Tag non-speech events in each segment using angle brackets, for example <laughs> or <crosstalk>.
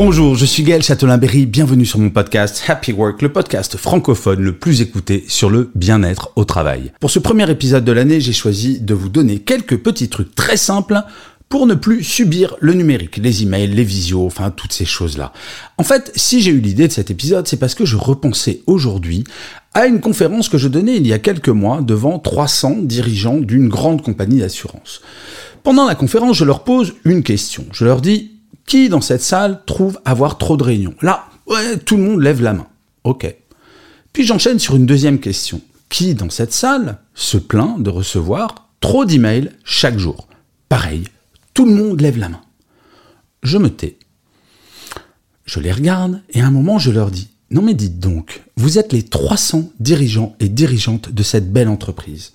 Bonjour, je suis Gaël Châtelain-Berry, bienvenue sur mon podcast Happy Work, le podcast francophone le plus écouté sur le bien-être au travail. Pour ce premier épisode de l'année, j'ai choisi de vous donner quelques petits trucs très simples pour ne plus subir le numérique, les emails, les visios, enfin toutes ces choses-là. En fait, si j'ai eu l'idée de cet épisode, c'est parce que je repensais aujourd'hui à une conférence que je donnais il y a quelques mois devant 300 dirigeants d'une grande compagnie d'assurance. Pendant la conférence, je leur pose une question. Je leur dis, qui dans cette salle trouve avoir trop de réunions Là, ouais, tout le monde lève la main. Ok. Puis j'enchaîne sur une deuxième question. Qui dans cette salle se plaint de recevoir trop d'emails chaque jour? Pareil, tout le monde lève la main. Je me tais. Je les regarde et à un moment je leur dis Non mais dites donc, vous êtes les 300 dirigeants et dirigeantes de cette belle entreprise.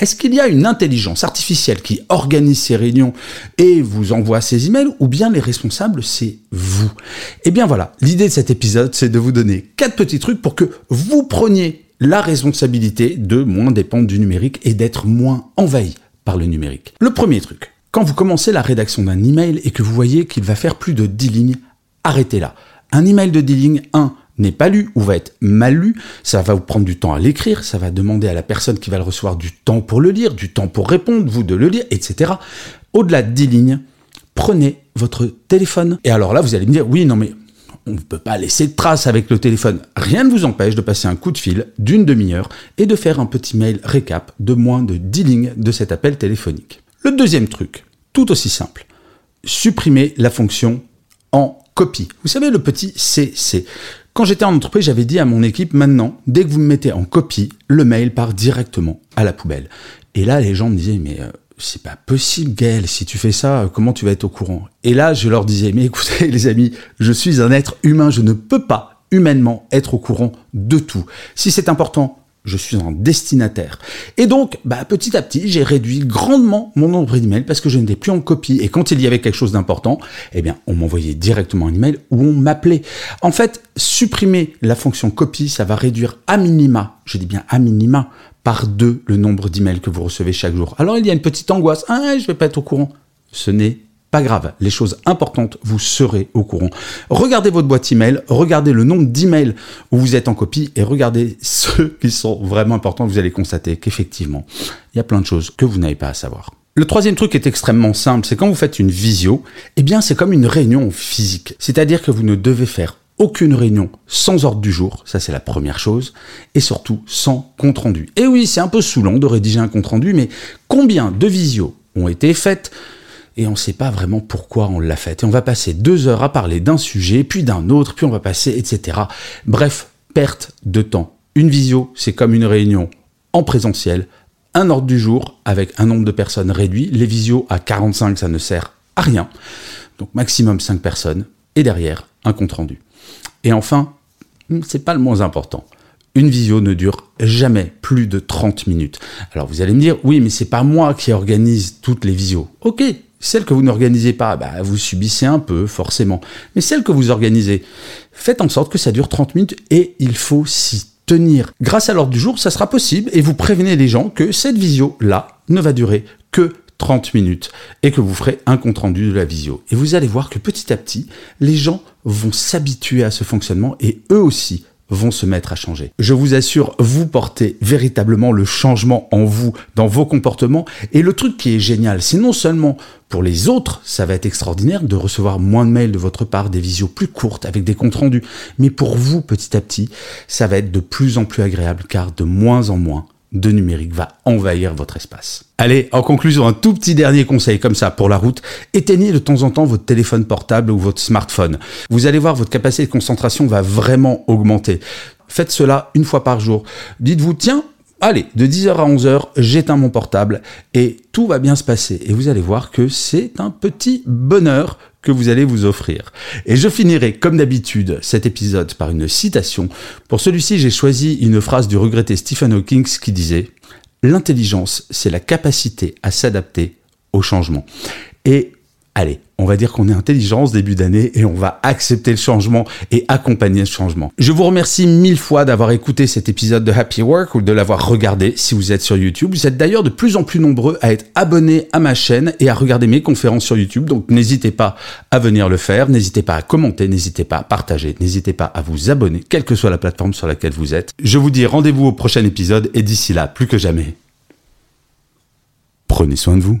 Est-ce qu'il y a une intelligence artificielle qui organise ces réunions et vous envoie ces emails ou bien les responsables c'est vous? Eh bien voilà, l'idée de cet épisode c'est de vous donner quatre petits trucs pour que vous preniez la responsabilité de moins dépendre du numérique et d'être moins envahi par le numérique. Le premier truc, quand vous commencez la rédaction d'un email et que vous voyez qu'il va faire plus de 10 lignes, arrêtez là. Un email de 10 lignes, 1, n'est pas lu ou va être mal lu, ça va vous prendre du temps à l'écrire, ça va demander à la personne qui va le recevoir du temps pour le lire, du temps pour répondre, vous de le lire, etc. Au-delà de 10 lignes, prenez votre téléphone. Et alors là, vous allez me dire, oui, non mais on ne peut pas laisser de traces avec le téléphone. Rien ne vous empêche de passer un coup de fil d'une demi-heure et de faire un petit mail récap de moins de 10 lignes de cet appel téléphonique. Le deuxième truc, tout aussi simple, supprimer la fonction en Vous savez, le petit CC. Quand j'étais en entreprise, j'avais dit à mon équipe, maintenant, dès que vous me mettez en copie, le mail part directement à la poubelle. Et là, les gens me disaient, mais euh, c'est pas possible, Gaël, si tu fais ça, comment tu vas être au courant? Et là, je leur disais, mais écoutez, <laughs> les amis, je suis un être humain, je ne peux pas humainement être au courant de tout. Si c'est important, je suis un destinataire. Et donc, bah, petit à petit, j'ai réduit grandement mon nombre d'emails parce que je n'étais plus en copie. Et quand il y avait quelque chose d'important, eh bien, on m'envoyait directement un email ou on m'appelait. En fait, supprimer la fonction copie, ça va réduire à minima, je dis bien à minima, par deux le nombre d'emails que vous recevez chaque jour. Alors, il y a une petite angoisse. Ah, je vais pas être au courant. Ce n'est pas grave, les choses importantes, vous serez au courant. Regardez votre boîte email, regardez le nombre d'emails où vous êtes en copie et regardez <laughs> ceux qui sont vraiment importants. Vous allez constater qu'effectivement, il y a plein de choses que vous n'avez pas à savoir. Le troisième truc est extrêmement simple, c'est quand vous faites une visio, eh bien c'est comme une réunion physique. C'est-à-dire que vous ne devez faire aucune réunion sans ordre du jour, ça c'est la première chose, et surtout sans compte rendu. Et oui, c'est un peu saoulant de rédiger un compte rendu, mais combien de visios ont été faites? Et on ne sait pas vraiment pourquoi on l'a fait. Et on va passer deux heures à parler d'un sujet, puis d'un autre, puis on va passer, etc. Bref, perte de temps. Une visio, c'est comme une réunion en présentiel, un ordre du jour avec un nombre de personnes réduit. Les visios à 45, ça ne sert à rien. Donc maximum 5 personnes, et derrière, un compte rendu. Et enfin, c'est pas le moins important. Une visio ne dure jamais plus de 30 minutes. Alors vous allez me dire, oui, mais c'est pas moi qui organise toutes les visios. Ok, celle que vous n'organisez pas, bah, vous subissez un peu, forcément. Mais celle que vous organisez, faites en sorte que ça dure 30 minutes et il faut s'y tenir. Grâce à l'ordre du jour, ça sera possible et vous prévenez les gens que cette visio-là ne va durer que 30 minutes et que vous ferez un compte rendu de la visio. Et vous allez voir que petit à petit, les gens vont s'habituer à ce fonctionnement et eux aussi vont se mettre à changer. Je vous assure, vous portez véritablement le changement en vous, dans vos comportements. Et le truc qui est génial, c'est non seulement pour les autres, ça va être extraordinaire de recevoir moins de mails de votre part, des visios plus courtes avec des comptes rendus, mais pour vous, petit à petit, ça va être de plus en plus agréable car de moins en moins, de numérique va envahir votre espace. Allez, en conclusion, un tout petit dernier conseil comme ça pour la route. Éteignez de temps en temps votre téléphone portable ou votre smartphone. Vous allez voir, votre capacité de concentration va vraiment augmenter. Faites cela une fois par jour. Dites-vous, tiens, allez, de 10h à 11h, j'éteins mon portable et tout va bien se passer. Et vous allez voir que c'est un petit bonheur que vous allez vous offrir. Et je finirai, comme d'habitude, cet épisode par une citation. Pour celui-ci, j'ai choisi une phrase du regretté Stephen Hawking qui disait L'intelligence, c'est la capacité à s'adapter au changement. Et allez, on va dire qu'on est intelligent ce début d'année et on va accepter le changement et accompagner ce changement. Je vous remercie mille fois d'avoir écouté cet épisode de Happy Work ou de l'avoir regardé si vous êtes sur YouTube. Vous êtes d'ailleurs de plus en plus nombreux à être abonnés à ma chaîne et à regarder mes conférences sur YouTube. Donc n'hésitez pas à venir le faire, n'hésitez pas à commenter, n'hésitez pas à partager, n'hésitez pas à vous abonner, quelle que soit la plateforme sur laquelle vous êtes. Je vous dis rendez-vous au prochain épisode et d'ici là, plus que jamais, prenez soin de vous.